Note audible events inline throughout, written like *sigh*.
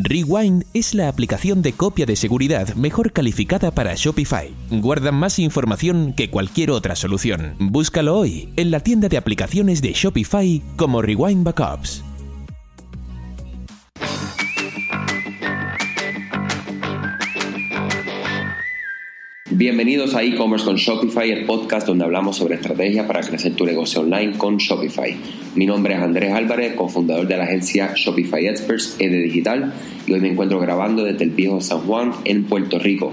Rewind es la aplicación de copia de seguridad mejor calificada para Shopify. Guarda más información que cualquier otra solución. Búscalo hoy en la tienda de aplicaciones de Shopify como Rewind Backups. Bienvenidos a e-commerce con Shopify, el podcast donde hablamos sobre estrategias para crecer tu negocio online con Shopify. Mi nombre es Andrés Álvarez, cofundador de la agencia Shopify Experts de Digital y hoy me encuentro grabando desde el viejo San Juan en Puerto Rico.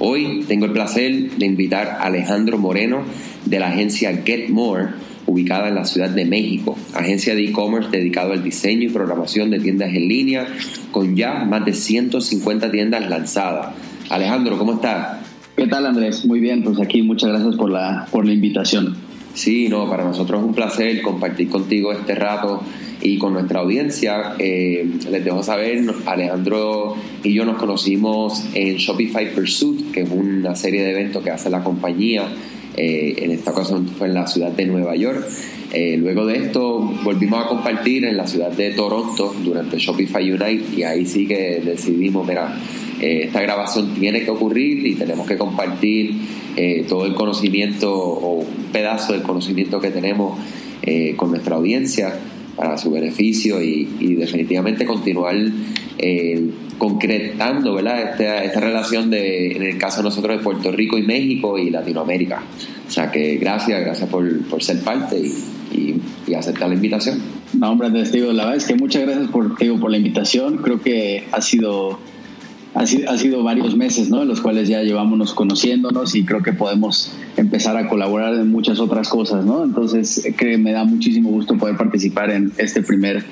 Hoy tengo el placer de invitar a Alejandro Moreno de la agencia Get More, ubicada en la Ciudad de México, agencia de e-commerce dedicado al diseño y programación de tiendas en línea con ya más de 150 tiendas lanzadas. Alejandro, ¿cómo estás? ¿Qué tal Andrés? Muy bien, pues aquí muchas gracias por la, por la invitación. Sí, no, para nosotros es un placer compartir contigo este rato y con nuestra audiencia. Eh, les dejo saber, Alejandro y yo nos conocimos en Shopify Pursuit, que es una serie de eventos que hace la compañía. Eh, en esta ocasión fue en la ciudad de Nueva York. Eh, luego de esto volvimos a compartir en la ciudad de Toronto durante Shopify Unite y ahí sí que decidimos, mira, eh, esta grabación tiene que ocurrir y tenemos que compartir eh, todo el conocimiento o un pedazo del conocimiento que tenemos eh, con nuestra audiencia para su beneficio y, definitivamente continuar concretando ¿verdad? Esta, esta, relación de, en el caso de nosotros de Puerto Rico y México y Latinoamérica. O sea que gracias, gracias por, por ser parte y, y, aceptar la invitación. No, hombre, testigo, la verdad muchas gracias por, por la invitación. Creo que ha sido ha sido, ha sido varios meses, ¿no? En los cuales ya llevámonos conociéndonos y creo que podemos empezar a colaborar en muchas otras cosas, ¿no? Entonces, que me da muchísimo gusto poder participar en este primer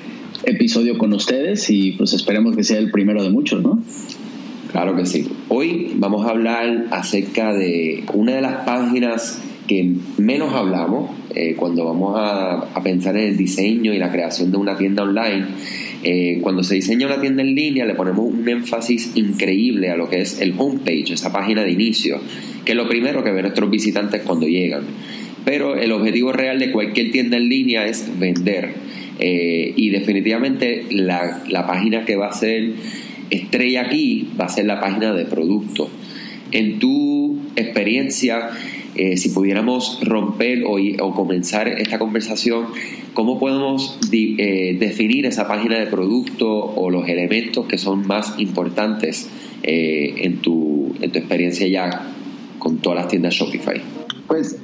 episodio con ustedes y pues esperemos que sea el primero de muchos, ¿no? Claro que sí. Hoy vamos a hablar acerca de una de las páginas que menos hablamos eh, cuando vamos a pensar en el diseño y la creación de una tienda online eh, cuando se diseña una tienda en línea le ponemos un énfasis increíble a lo que es el homepage, esa página de inicio, que es lo primero que ven nuestros visitantes cuando llegan. Pero el objetivo real de cualquier tienda en línea es vender. Eh, y definitivamente la, página que va a ser estrella aquí va a ser la página de producto. En tu experiencia, eh, si pudiéramos romper o, o comenzar esta conversación ¿Cómo podemos eh, definir esa página de producto o los elementos que son más importantes eh, en, tu, en tu experiencia ya con todas las tiendas Shopify? Pues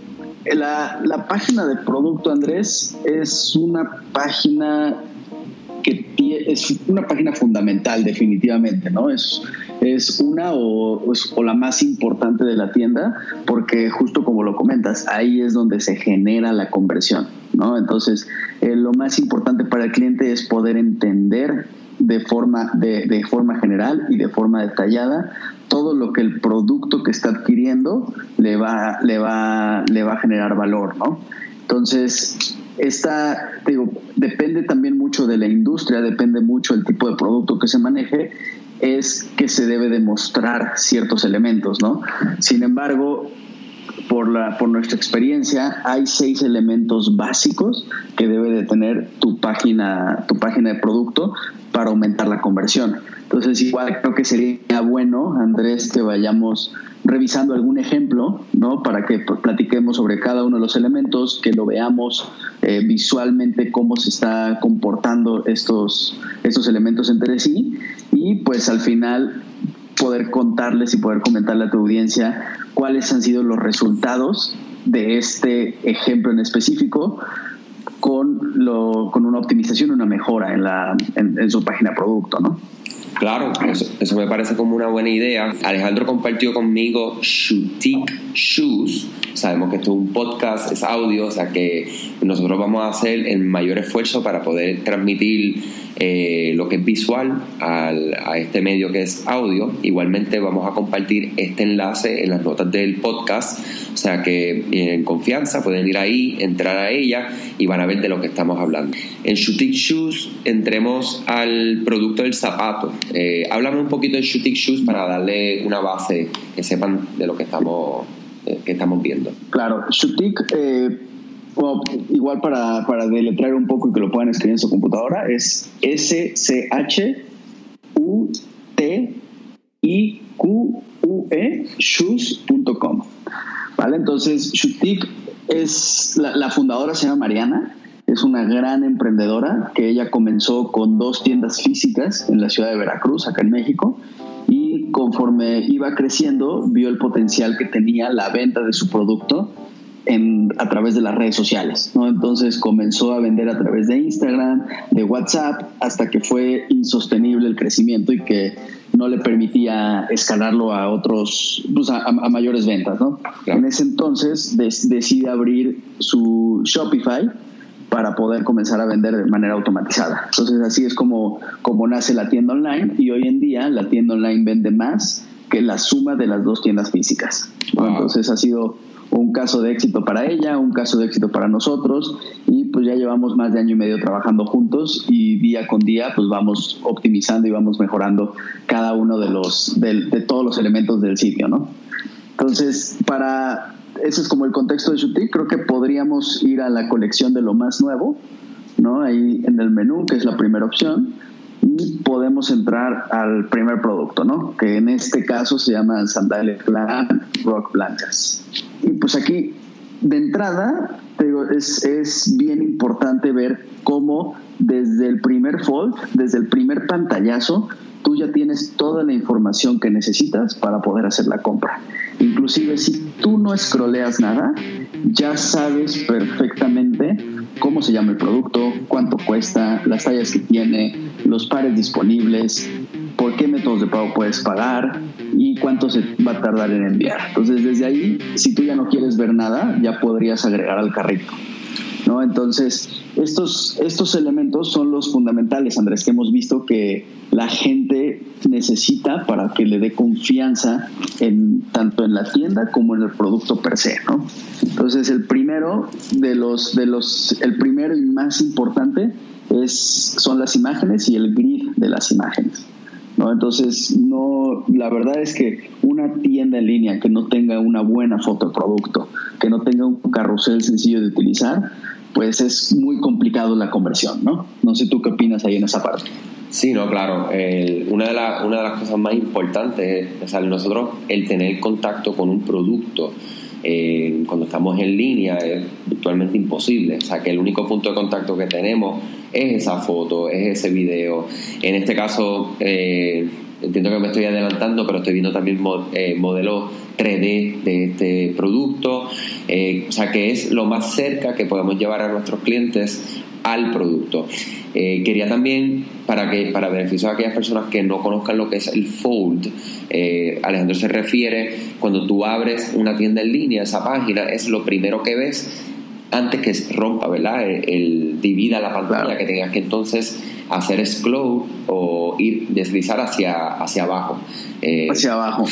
la, la página de producto, Andrés, es una página es una página fundamental definitivamente, ¿no? Es, es una o, o, la más importante de la tienda porque justo como lo comentas, ahí es donde se genera la conversión, ¿no? Entonces, eh, lo más importante para el cliente es poder entender de forma, de, de forma general y de forma detallada todo lo que el producto que está adquiriendo le va, le va, le va a generar valor, ¿no? Entonces, esta, digo, depende también mucho de la industria, depende mucho del tipo de producto que se maneje, es que se debe demostrar ciertos elementos, ¿no? Sin embargo, por, la, por nuestra experiencia, hay seis elementos básicos que debe de tener tu página, tu página de producto para aumentar la conversión. Entonces, igual creo que sería bueno, Andrés, que vayamos revisando algún ejemplo, ¿no? Para que platiquemos sobre cada uno de los elementos, que lo veamos eh, visualmente cómo se está comportando estos, estos elementos entre sí y pues al final poder contarles y poder comentarle a tu audiencia cuáles han sido los resultados de este ejemplo en específico con, lo, con una optimización, una mejora en, la, en, su página producto, ¿no? Claro, eso, me parece como una buena idea. Alejandro compartió conmigo Shootique Shoes. Sabemos que esto es un podcast, es audio, o sea que nosotros vamos a hacer el mayor esfuerzo para poder transmitir eh, lo que es visual a este medio que es audio. Igualmente vamos a compartir este enlace en las notas del podcast, o sea que en confianza pueden ir ahí, entrar a ella y van a ver de lo que estamos hablando. En Shooting Shoes entremos al producto del zapato. Eh, háblame un poquito de Shooting Shoes para darle una base, que sepan de lo que estamos, eh, que estamos viendo. Claro, Shooting, eh, igual para, para deletrear un poco y que lo puedan escribir en su computadora, es S-C-H-U-T-I-Q-U-E, shoes.com. ¿Vale? Entonces, Shutik es la, la fundadora, se llama Mariana es una gran emprendedora que ella comenzó con dos tiendas físicas en la ciudad de Veracruz, acá en México, y conforme iba creciendo vio el potencial que tenía la venta de su producto en, a través de las redes sociales. ¿no? Entonces comenzó a vender a través de Instagram, de WhatsApp, hasta que fue insostenible el crecimiento y que no le permitía escalarlo a otros, pues a, mayores ventas. ¿no? En ese entonces decide abrir su Shopify para poder comenzar a vender de manera automatizada. Entonces así es como, como nace la tienda online y hoy en día la tienda online vende más que la suma de las dos tiendas físicas. Entonces ha sido un caso de éxito para ella, un caso de éxito para nosotros y pues ya llevamos más de año y medio trabajando juntos y día con día pues vamos optimizando y vamos mejorando cada uno de los de, de todos los elementos del sitio, ¿no? Entonces, para ese es como el contexto de Shutik. Creo que podríamos ir a la colección de lo más nuevo, ¿no? Ahí en el menú, que es la primera opción, y podemos entrar al primer producto, ¿no? Que en este caso se llama Sandalias Rock Blancas. Y pues aquí, de entrada, digo, es, es bien importante ver cómo desde el primer fold, desde el primer pantallazo, tú ya tienes toda la información que necesitas para poder hacer la compra. Inclusive si tú no scrolleas nada, ya sabes perfectamente cómo se llama el producto, cuánto cuesta, las tallas que tiene, los pares disponibles, por qué métodos de pago puedes pagar y cuánto se va a tardar en enviar. Entonces desde ahí, si tú ya no quieres ver nada, ya podrías agregar al carrito. ¿No? Entonces, estos, estos elementos son los fundamentales, Andrés, que hemos visto que la gente necesita para que le dé confianza en, tanto en la tienda como en el producto per se, ¿no? Entonces, el primero de los, de los, el primero y más importante es, son las imágenes y el grid de las imágenes. ¿No? Entonces, no, la verdad es que una tienda en línea que no tenga una buena foto de producto, que no tenga un carrusel sencillo de utilizar, pues es muy complicado la conversión, ¿no? No sé tú qué opinas ahí en esa parte. Sí, no, claro. una, de una de las cosas más importantes es, o nosotros el tener contacto con un producto eh, cuando estamos en línea es virtualmente imposible. O sea, que el único punto de contacto que tenemos es esa foto, es ese video. En este caso, eh, entiendo que me estoy adelantando, pero estoy viendo también eh, modelos 3D de este producto, eh, o sea que es lo más cerca que podemos llevar a nuestros clientes al producto. Quería también, para, que, para beneficio de aquellas personas que no conozcan lo que es el Fold, Alejandro se refiere, cuando tú abres una tienda en línea, esa página es lo primero que ves antes que rompa, ¿verdad? El, divida la pantalla, que tengas que entonces hacer scroll o ir deslizar hacia, hacia abajo. Eh, hacia abajo.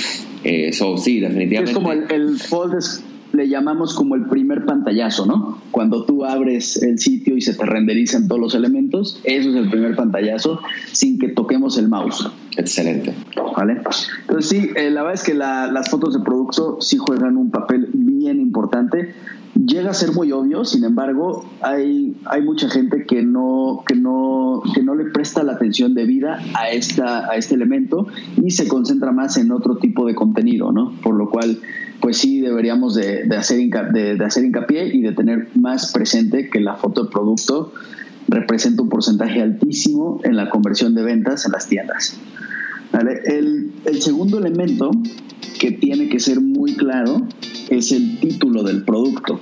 Eso eh, sí, definitivamente. Es como el, fold le llamamos como el primer pantallazo, ¿no? Cuando tú abres el sitio y se te renderizan todos los elementos, eso es el primer pantallazo sin que toquemos el mouse. Excelente. ¿Vale? Entonces sí, eh, la verdad es que las fotos de producto sí juegan un papel bien importante llega a ser muy obvio, sin embargo, hay, hay mucha gente que no, que, no, que no le presta la atención debida a, esta, a este elemento y se concentra más en otro tipo de contenido, ¿no? Por lo cual, pues sí deberíamos de, de hacer, de, hacer hincapié y de tener más presente que la foto de producto representa un porcentaje altísimo en la conversión de ventas en las tiendas. El, el segundo elemento que tiene que ser muy claro es el título del producto.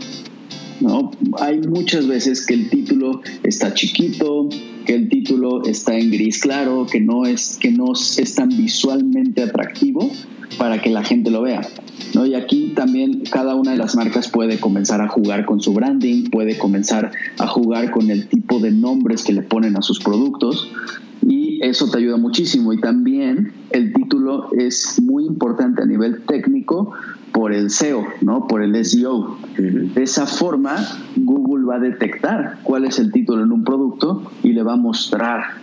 ¿no? Hay muchas veces que el título está chiquito, que el título está en gris claro, que no es, que no es tan visualmente atractivo para que la gente lo vea. ¿no? Y aquí también cada una de las marcas puede comenzar a jugar con su branding, puede comenzar a jugar con el tipo de nombres que le ponen a sus productos y eso te ayuda muchísimo. Y también el título es muy importante a nivel técnico por el SEO, ¿no? Por el SEO. De esa forma, Google va a detectar cuál es el título en un producto y le va a mostrar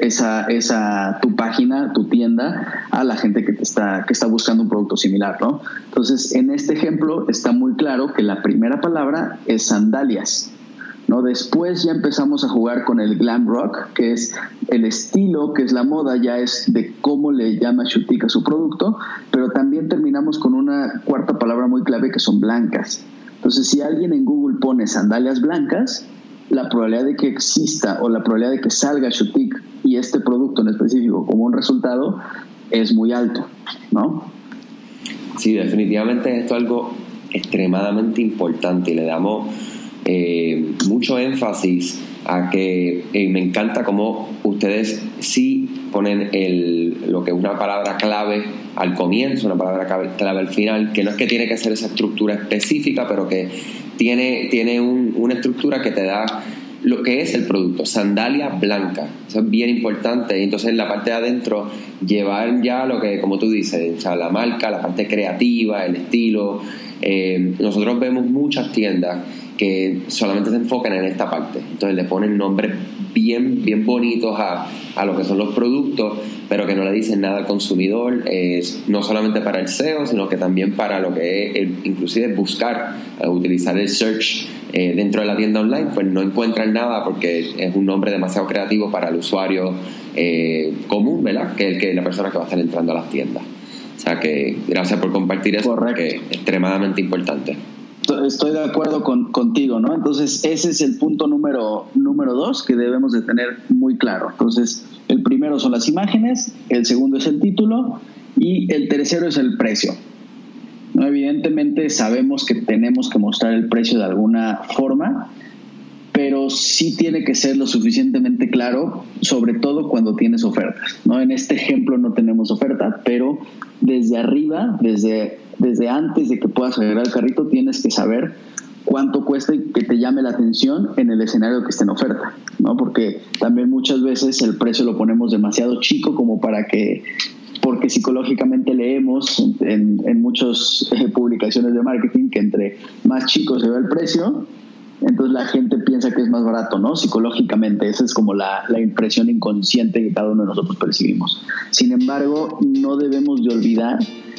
esa, esa tu página, tu tienda a la gente que te está que está buscando un producto similar, ¿no? Entonces, en este ejemplo está muy claro que la primera palabra es sandalias. ¿No? Después ya empezamos a jugar con el glam rock, que es el estilo, que es la moda, ya es de cómo le llama Shutik a su producto, pero también terminamos con una cuarta palabra muy clave que son blancas. Entonces, si alguien en Google pone sandalias blancas, la probabilidad de que exista o la probabilidad de que salga Shutik y este producto en específico como un resultado es muy alto, ¿no? Sí, definitivamente esto es algo extremadamente importante y le damos eh, mucho énfasis a que eh, me encanta cómo ustedes sí ponen el, lo que es una palabra clave al comienzo, una palabra clave al final, que no es que tiene que ser esa estructura específica, pero que tiene, tiene una estructura que te da lo que es el producto, sandalia blanca. Eso es bien importante. Entonces en la parte de adentro llevar ya lo que, como tú dices, o sea, la marca, la parte creativa, el estilo. Eh, nosotros vemos muchas tiendas que solamente se enfocan en esta parte. Entonces le ponen nombres bien, bien bonitos a, a lo que son los productos, pero que no le dicen nada al consumidor, es no solamente para el SEO, sino que también para lo que es inclusive buscar, eh, utilizar el search eh, dentro de la tienda online, pues no encuentran nada porque es un nombre demasiado creativo para el usuario eh, común, ¿verdad? Que es que la persona que va a estar entrando a las tiendas. O sea que gracias por compartir eso, que es extremadamente importante estoy de acuerdo con, contigo, ¿no? Entonces, ese es el punto número, número dos que debemos de tener muy claro. Entonces, el primero son las imágenes, el segundo es el título y el tercero es el precio. ¿No? Evidentemente sabemos que tenemos que mostrar el precio de alguna forma, pero sí tiene que ser lo suficientemente claro, sobre todo cuando tienes ofertas. ¿no? En este ejemplo no tenemos oferta, pero desde arriba, desde desde antes de que puedas agregar el carrito, tienes que saber cuánto cuesta y que te llame la atención en el escenario que esté en oferta, ¿no? Porque también muchas veces el precio lo ponemos demasiado chico como para que, porque psicológicamente leemos en, en muchas eh, publicaciones de marketing que entre más chico se ve el precio, entonces la gente piensa que es más barato, ¿no? Psicológicamente, esa es como la, la, impresión inconsciente que cada uno de nosotros percibimos. Sin embargo, no debemos de olvidar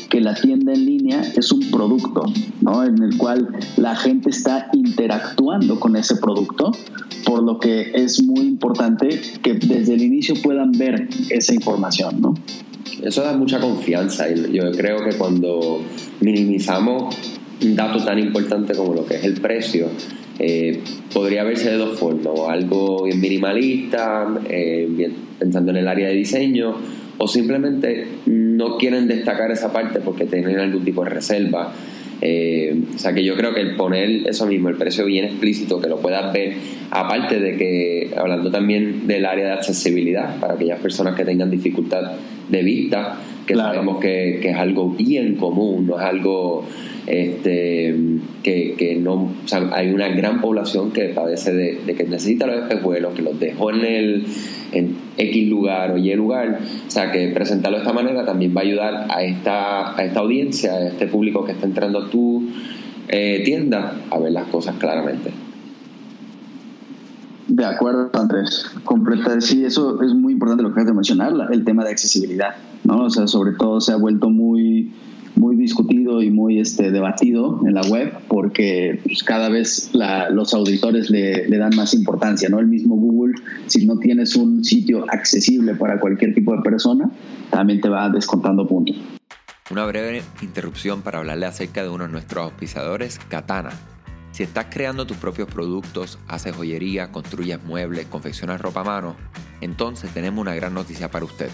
que la tienda en línea es un producto, ¿no? En el cual la gente está interactuando con ese producto, por lo que es muy importante que desde el inicio puedan ver esa información, ¿no? Eso da mucha confianza y yo creo que cuando minimizamos un dato tan importante como lo que es el precio, eh, podría verse de dos formas, algo bien minimalista, eh, bien, pensando en el área de diseño, o simplemente no quieren destacar esa parte porque tienen algún tipo de reserva. Eh, o sea que yo creo que el poner eso mismo, el precio bien explícito, que lo puedas ver, aparte de que, hablando también del área de accesibilidad, para aquellas personas que tengan dificultad de vista, que sabemos que, que, es algo bien común, no es algo este, que, que no, o sea, hay una gran población que padece de, que necesita los espejuelos, que los dejó en el en X lugar o Y lugar. O sea, que presentarlo de esta manera también va a ayudar a esta, a esta audiencia, a este público que está entrando a tu eh, tienda, a ver las cosas claramente. De acuerdo, Andrés. Completa, sí, eso es muy importante lo que has de mencionar, el tema de accesibilidad, ¿no? O sea, sobre todo se ha vuelto muy muy discutido y muy este, debatido en la web porque pues, cada vez los auditores le, le, dan más importancia, ¿no? El mismo Google, si no tienes un sitio accesible para cualquier tipo de persona, también te va descontando puntos. Una breve interrupción para hablarle acerca de uno de nuestros auspiciadores, Katana. Si estás creando tus propios productos, haces joyería, construyes muebles, confeccionas ropa a mano, entonces tenemos una gran noticia para usted.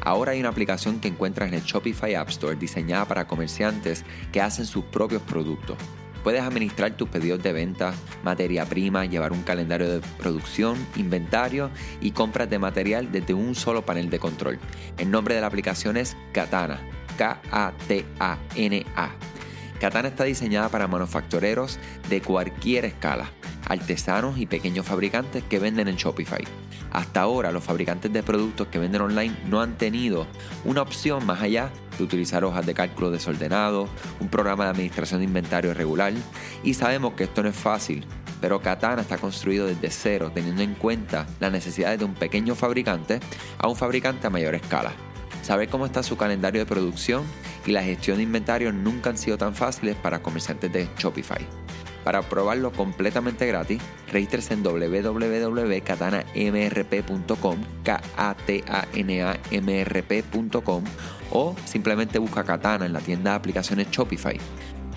Ahora hay una aplicación que encuentras en el Shopify App Store diseñada para comerciantes que hacen sus propios productos. Puedes administrar tus pedidos de venta, materia prima, llevar un calendario de producción, inventario y compras de material desde un solo panel de control. El nombre de la aplicación es Katana, K-A-T-A-N-A. Katana está diseñada para manufactureros de cualquier escala, artesanos y pequeños fabricantes que venden en Shopify. Hasta ahora los fabricantes de productos que venden online no han tenido una opción más allá de utilizar hojas de cálculo desordenado, un programa de administración de inventario irregular y sabemos que esto no es fácil, pero Katana está construido desde cero teniendo en cuenta las necesidades de un pequeño fabricante a un fabricante a mayor escala. Saber cómo está su calendario de producción y la gestión de inventario nunca han sido tan fáciles para comerciantes de Shopify. Para probarlo completamente gratis, regístrese en www.katanamrp.com, k a t a n a m r p.com o simplemente busca Katana en la tienda de aplicaciones Shopify.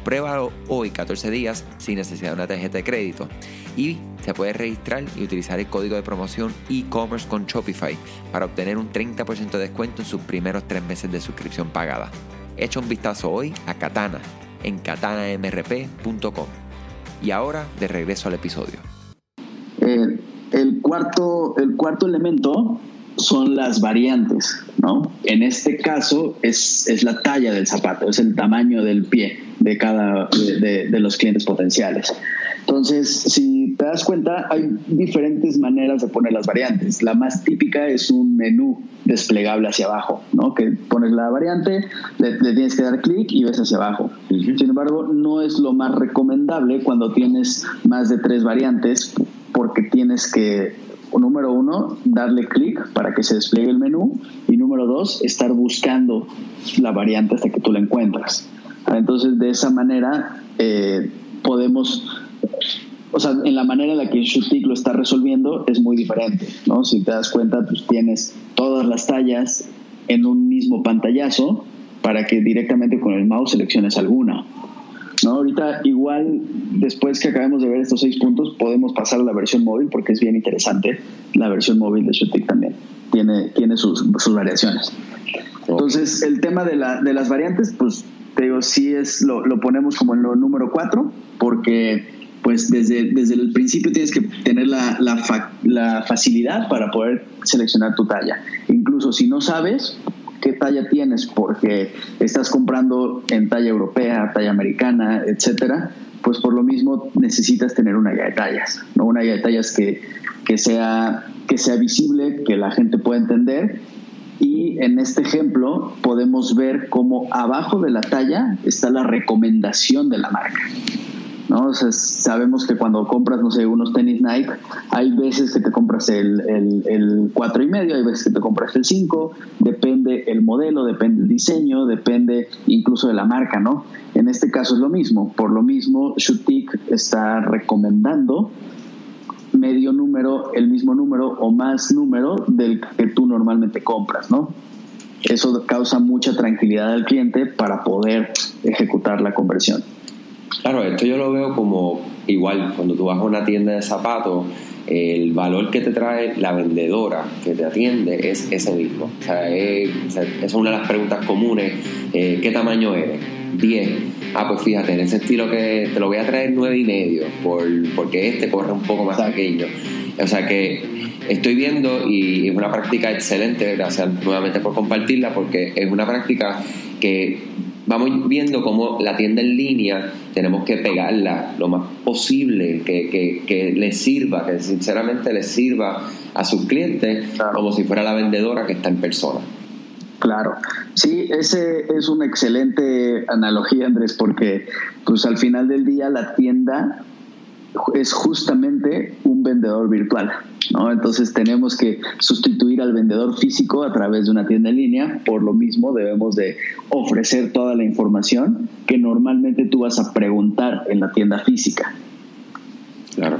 Pruébalo hoy 14 días sin necesidad de una tarjeta de crédito y se puede registrar y utilizar el código de promoción e-commerce con Shopify para obtener un 30% de descuento en sus primeros tres meses de suscripción pagada. Echa un vistazo hoy a Katana en katanamrp.com. Y ahora de regreso al episodio. Eh, el, cuarto, el cuarto elemento son las variantes, ¿no? En este caso es, es, la talla del zapato, es el tamaño del pie de cada de, de, los clientes potenciales. Entonces, si te das cuenta, hay diferentes maneras de poner las variantes. La más típica es un menú desplegable hacia abajo, ¿no? Que pones la variante, le, le tienes que dar clic y ves hacia abajo. Sin embargo, no es lo más recomendable cuando tienes más de tres variantes porque tienes que número uno, darle clic para que se despliegue el menú y número dos, estar buscando la variante hasta que tú la encuentras. Entonces, de esa manera eh, podemos, o sea, en la manera en la que Shutik lo está resolviendo es muy diferente, ¿no? Si te das cuenta, pues tienes todas las tallas en un mismo pantallazo para que directamente con el mouse selecciones alguna. ¿no? Ahorita igual, después que acabemos de ver estos seis puntos, podemos pasar a la versión móvil porque es bien interesante. La versión móvil de Shutik también tiene, tiene sus, variaciones. Entonces, el tema de, la, de las variantes, pues te digo, sí es, lo, lo ponemos como en lo número cuatro, porque pues desde, desde el principio tienes que tener la, la, facilidad para poder seleccionar tu talla. Incluso si no sabes, qué talla tienes, porque estás comprando en talla europea, talla americana, etcétera, pues por lo mismo necesitas tener una guía de tallas, ¿no? Una guía de tallas que, que, sea, que sea visible, que la gente pueda entender. Y en este ejemplo podemos ver cómo abajo de la talla está la recomendación de la marca. ¿No? Sabemos que cuando compras, no sé, unos tenis Nike, hay veces que te compras el, el, el 4 y medio, hay veces que te compras el 5, depende el modelo, depende el diseño, depende incluso de la marca, ¿no? En este caso es lo mismo, por lo mismo Shutik está recomendando medio número, el mismo número o más número del que tú normalmente compras, ¿no? Eso causa mucha tranquilidad al cliente para poder ejecutar la conversión. Claro, esto yo lo veo como igual, cuando tú vas a una tienda de zapatos, el valor que te trae la vendedora que te atiende es ese mismo. O sea, es, esa es una de las preguntas comunes. Eh, ¿Qué tamaño eres? 10. Ah, pues fíjate, en ese estilo que te lo voy a traer 9 y medio, por, porque este corre un poco más pequeño. O sea que estoy viendo y es una práctica excelente, gracias nuevamente por compartirla, porque es una práctica que vamos viendo cómo la tienda en línea tenemos que pegarla lo más posible, que, que, que les sirva, que sinceramente les sirva a sus clientes como si fuera la vendedora que está en persona. Claro, sí, ese es una excelente analogía, Andrés, porque pues al final del día la tienda es justamente un vendedor virtual. ¿no? Entonces tenemos que sustituir al vendedor físico a través de una tienda en línea. Por lo mismo debemos de ofrecer toda la información que normalmente tú vas a preguntar en la tienda física. Claro.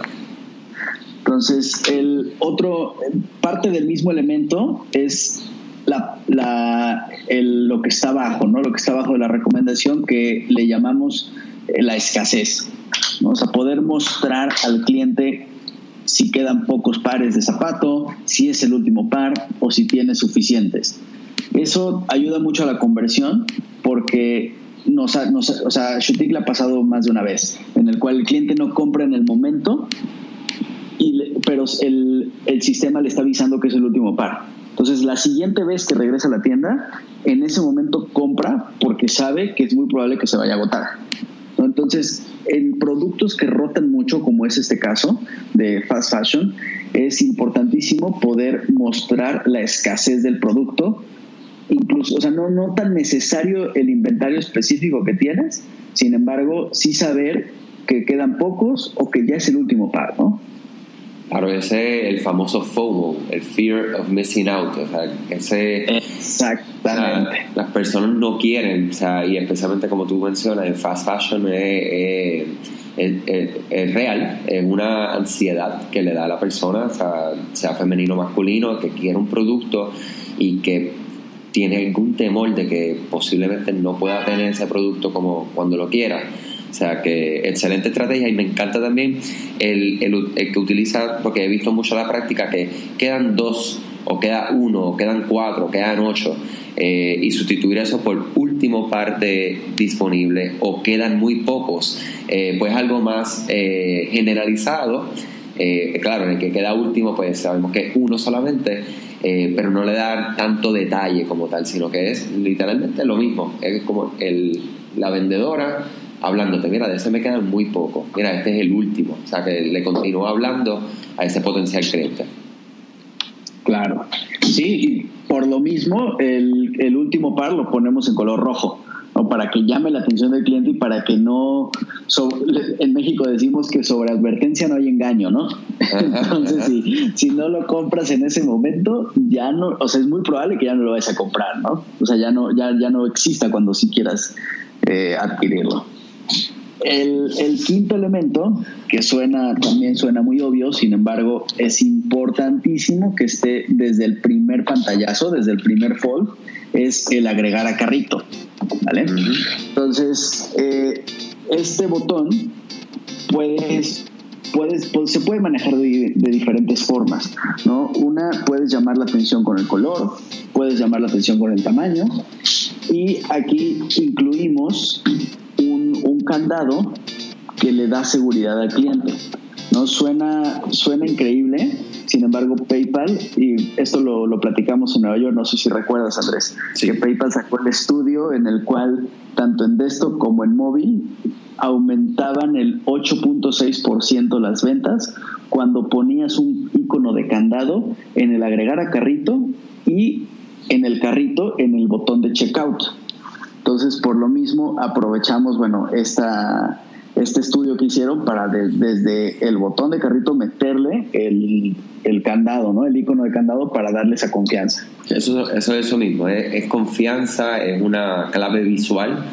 Entonces, el otro, parte del mismo elemento es la, la, el, lo que está abajo, ¿no? Lo que está abajo de la recomendación que le llamamos la escasez. ¿no? O sea, poder mostrar al cliente si quedan pocos pares de zapato, si es el último par o si tiene suficientes. Eso ayuda mucho a la conversión porque nos ha, nos, o sea, Shutik le ha pasado más de una vez, en el cual el cliente no compra en el momento, y pero el, el sistema le está avisando que es el último par. Entonces, la siguiente vez que regresa a la tienda, en ese momento compra porque sabe que es muy probable que se vaya a agotar. Entonces, en productos que rotan mucho, como es este caso de fast fashion, es importantísimo poder mostrar la escasez del producto. Incluso, o sea, no, no tan necesario el inventario específico que tienes, sin embargo, sí saber que quedan pocos o que ya es el último par, ¿no? Claro, ese el famoso FOMO, el Fear of Missing Out, o sea, ese... Exactamente. O las personas no quieren, o sea, y especialmente como tú mencionas, el fast fashion es, es, es, real, es una ansiedad que le da a la persona, sea, sea femenino o masculino, que quiere un producto y que tiene algún temor de que posiblemente no pueda tener ese producto como cuando lo quiera. O sea que excelente estrategia y me encanta también el, el, que utiliza, porque he visto mucho la práctica, que quedan dos, o queda uno, o quedan cuatro, o quedan ocho, eh, y sustituir eso por último parte disponible, o quedan muy pocos, eh, pues algo más eh, generalizado. claro, en el que queda último, pues sabemos que es uno solamente, pero no le da tanto detalle como tal, sino que es literalmente lo mismo. Es como el, la vendedora hablándote, mira, de ese me queda muy poco, mira, este es el último, o sea, que le continúa hablando a ese potencial cliente. Claro, sí, y por lo mismo el, el último par lo ponemos en color rojo, ¿no? para que llame la atención del cliente y para que no, en México decimos que sobre advertencia no hay engaño, ¿no? *laughs* Entonces, si, si no lo compras en ese momento, ya no, o sea, es muy probable que ya no lo vayas a comprar, ¿no? O sea, ya no, ya, ya no exista cuando sí quieras eh, adquirirlo. El, quinto elemento, que suena, también suena muy obvio, sin embargo, es importantísimo que esté desde el primer pantallazo, desde el primer fold, es el agregar a carrito. ¿Vale? Entonces, eh, este botón puedes, puedes, se puede manejar de, de, diferentes formas. ¿no? Una, puedes llamar la atención con el color, puedes llamar la atención con el tamaño, y aquí incluimos un, candado que le da seguridad al cliente. ¿no? Suena, suena increíble, sin embargo PayPal, y esto lo, lo, platicamos en Nueva York, no sé si recuerdas Andrés, que PayPal sacó el estudio en el cual tanto en desktop como en móvil aumentaban el 8.6% las ventas cuando ponías un icono de candado en el agregar a carrito y en el carrito en el botón de checkout. Entonces, por lo mismo, aprovechamos, bueno, esta, este estudio que hicieron para desde el botón de carrito meterle el, el, candado, ¿no? El icono de candado para darle esa confianza. Eso, eso es eso mismo, es, confianza, es una clave visual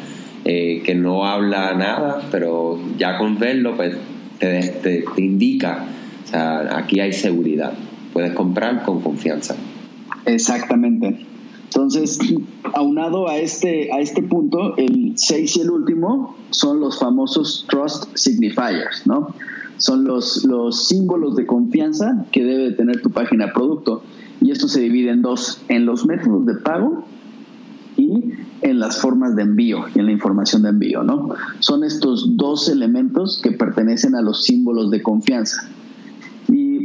eh, que no habla nada, pero ya con verlo, pues te, te, te indica, o sea, aquí hay seguridad, puedes comprar con confianza. Exactamente. Entonces, aunado a este, a este punto, el 6 y el último son los famosos Trust Signifiers, ¿no? Son los, los símbolos de confianza que debe tener tu página producto. Y esto se divide en dos, en los métodos de pago y en las formas de envío y en la información de envío, ¿no? Son estos dos elementos que pertenecen a los símbolos de confianza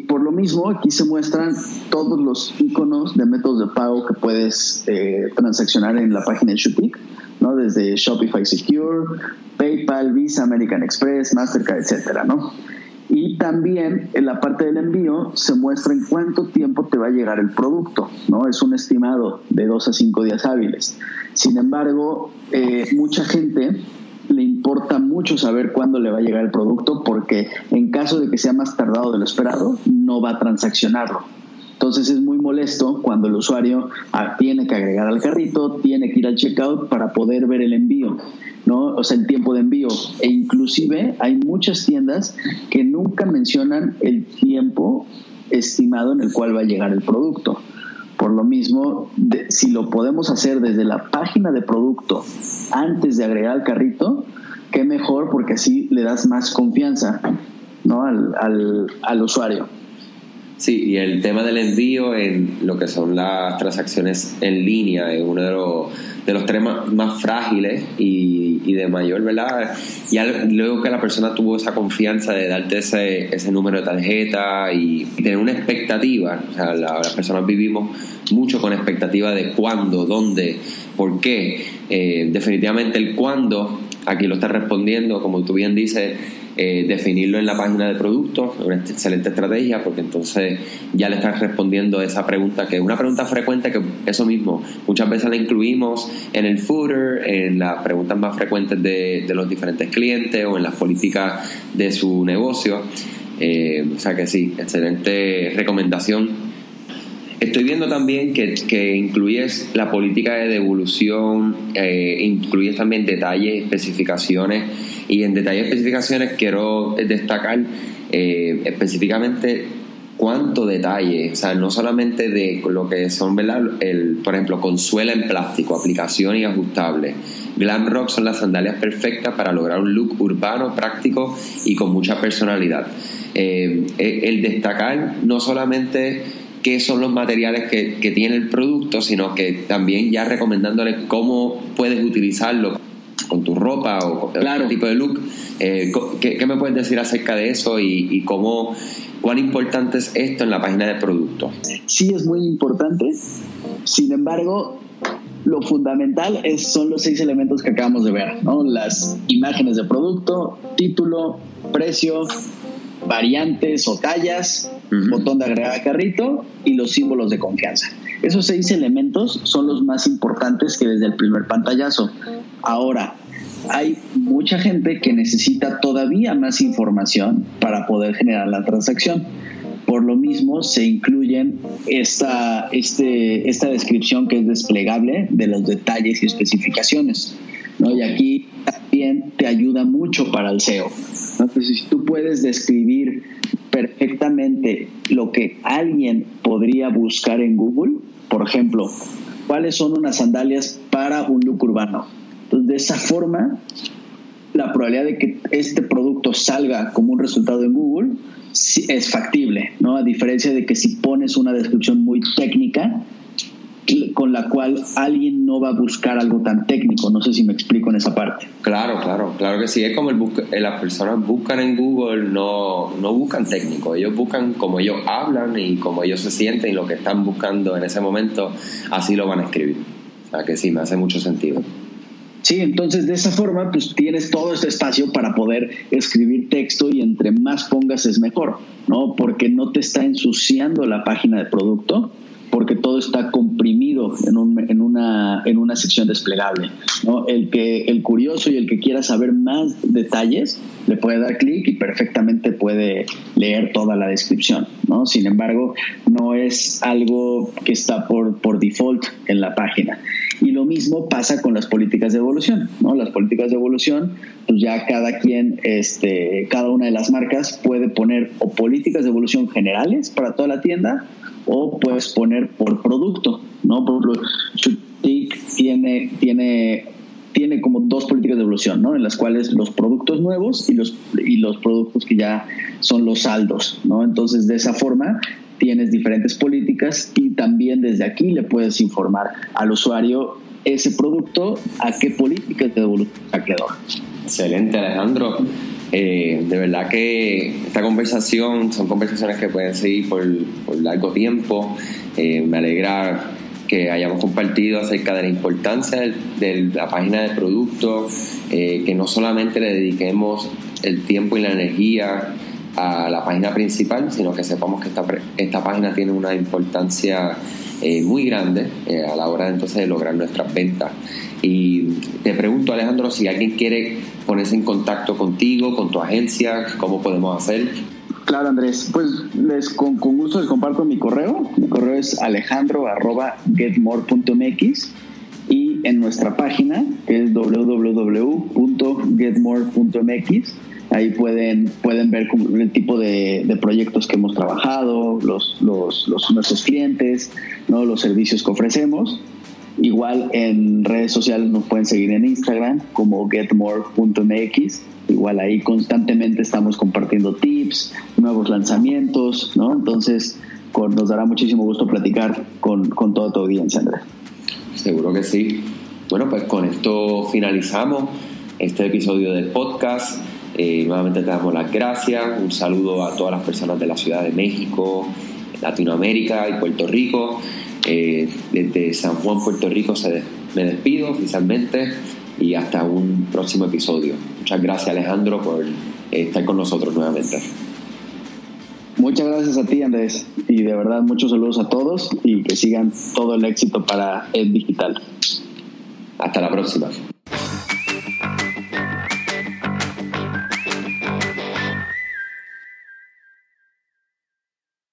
por lo mismo, aquí se muestran todos los iconos de métodos de pago que puedes eh, transaccionar en la página de Shopee, ¿no? Desde Shopify Secure, PayPal, Visa, American Express, Mastercard, etcétera, ¿no? Y también en la parte del envío se muestra en cuánto tiempo te va a llegar el producto, ¿no? Es un estimado de dos a cinco días hábiles. Sin embargo, eh, mucha gente importa mucho saber cuándo le va a llegar el producto porque en caso de que sea más tardado de lo esperado, no va a transaccionarlo. Entonces es muy molesto cuando el usuario ah, tiene que agregar al carrito, tiene que ir al checkout para poder ver el envío, ¿no? O sea, el tiempo de envío. E inclusive hay muchas tiendas que nunca mencionan el tiempo estimado en el cual va a llegar el producto. Por lo mismo, si lo podemos hacer desde la página de producto antes de agregar al carrito, qué mejor porque así le das más confianza ¿no? al, al, al usuario. Sí, y el tema del envío en lo que son las transacciones en línea es uno de los, de los temas más frágiles y, y, de mayor, ¿verdad? Ya luego que la persona tuvo esa confianza de darte ese, ese número de tarjeta y, tener una expectativa, o sea, las personas vivimos mucho con expectativa de cuándo, dónde, por qué. Eh, definitivamente el cuándo, aquí lo está respondiendo, como tú bien dices, eh, definirlo en la página de producto, una excelente estrategia, porque entonces ya le estás respondiendo esa pregunta, que es una pregunta frecuente que eso mismo, muchas veces la incluimos en el footer, en las preguntas más frecuentes de, los diferentes clientes o en las políticas de su negocio. Eh, o sea que sí, excelente recomendación Estoy viendo también que, que incluyes la política de devolución, eh, incluyes también detalles, especificaciones Y en detalle especificaciones quiero destacar eh, específicamente cuánto detalle, o sea, no solamente de lo que son, ¿verdad? El, por ejemplo, consuela en plástico, aplicación y ajustable. Glam Rock son las sandalias perfectas para lograr un look urbano, práctico y con mucha personalidad. Eh, el destacar no solamente qué son los materiales que, tiene el producto, sino que también ya recomendándole cómo puedes utilizarlo con tu ropa o con claro. tipo de look. Eh, ¿qué, me puedes decir acerca de eso y, cómo, cuán importante es esto en la página de producto? Sí, es muy importante. Sin embargo, lo fundamental es, son los seis elementos que acabamos de ver, ¿no? Las imágenes de producto, título, precio, variantes o tallas, botón de agregar a carrito y los símbolos de confianza. Esos seis elementos son los más importantes que desde el primer pantallazo. Ahora, hay mucha gente que necesita todavía más información para poder generar la transacción. Por lo mismo, se incluyen esta, este, esta descripción que es desplegable de los detalles y especificaciones. ¿no? Y aquí también te ayuda mucho para el SEO. Entonces, si tú puedes describir perfectamente lo que alguien podría buscar en Google, por ejemplo, cuáles son unas sandalias para un look urbano. Entonces, de esa forma, la probabilidad de que este producto salga como un resultado en Google es factible, ¿no? A diferencia de que si pones una descripción muy técnica, con la cual alguien no va a buscar algo tan técnico. No sé si me explico en esa parte. Claro, claro, claro que sí. Es como el eh, las personas buscan en Google, no, no buscan técnico, ellos buscan como ellos hablan y como ellos se sienten y lo que están buscando en ese momento, así lo van a escribir. O sea que sí, me hace mucho sentido. Sí, entonces de esa forma pues tienes todo este espacio para poder escribir texto y entre más pongas es mejor, ¿no? Porque no te está ensuciando la página de producto, porque todo está comprimido en, una, en una sección desplegable. El, que, el curioso y el que quiera saber más detalles le puede dar clic y perfectamente puede leer toda la descripción. Sin embargo, no es algo que está por, por default en la página. Y lo mismo pasa con las políticas de evolución, ¿no? Las políticas de evolución, pues ya cada quien, este, cada una de las marcas puede poner o políticas de evolución generales para toda la tienda o puedes poner por producto, ¿no? Por ejemplo, tiene, tiene, tiene como dos políticas de evolución, ¿no? En las cuales los productos nuevos y los, y los productos que ya son los saldos, ¿no? Entonces, de esa forma tienes diferentes políticas y también desde aquí le puedes informar al usuario ese producto a qué políticas de evolución quedó. Excelente, Alejandro. Eh, de verdad que esta conversación son conversaciones que pueden seguir por, largo tiempo. Eh, me alegra que hayamos compartido acerca de la importancia de, la página de producto, eh, que no solamente le dediquemos el tiempo y la energía a la página principal, sino que sepamos que esta, esta página tiene una importancia muy grande a la hora entonces de lograr nuestras ventas. Y te pregunto, Alejandro, si alguien quiere ponerse en contacto contigo, con tu agencia, ¿cómo podemos hacer? Claro, Andrés. Pues les con, gusto les comparto mi correo. Mi correo es alejandro.getmore.mx y en nuestra página, que es www.getmore.mx, ahí pueden, pueden ver el tipo de, proyectos que hemos trabajado, los, los, los, nuestros clientes, ¿no? los servicios que ofrecemos. Igual en redes sociales nos pueden seguir en Instagram como getmore.mx. Igual ahí constantemente estamos compartiendo tips, nuevos lanzamientos, ¿no? Entonces nos dará muchísimo gusto platicar con, toda tu audiencia, Andrés. Seguro que sí. Bueno, pues con esto finalizamos este episodio del podcast. Eh, nuevamente te damos las gracias. Un saludo a todas las personas de la Ciudad de México, Latinoamérica y Puerto Rico. Eh, desde San Juan, Puerto Rico, se me despido oficialmente y hasta un próximo episodio. Muchas gracias Alejandro por estar con nosotros nuevamente. Muchas gracias a ti Andrés y de verdad muchos saludos a todos y que sigan todo el éxito para el digital. Hasta la próxima.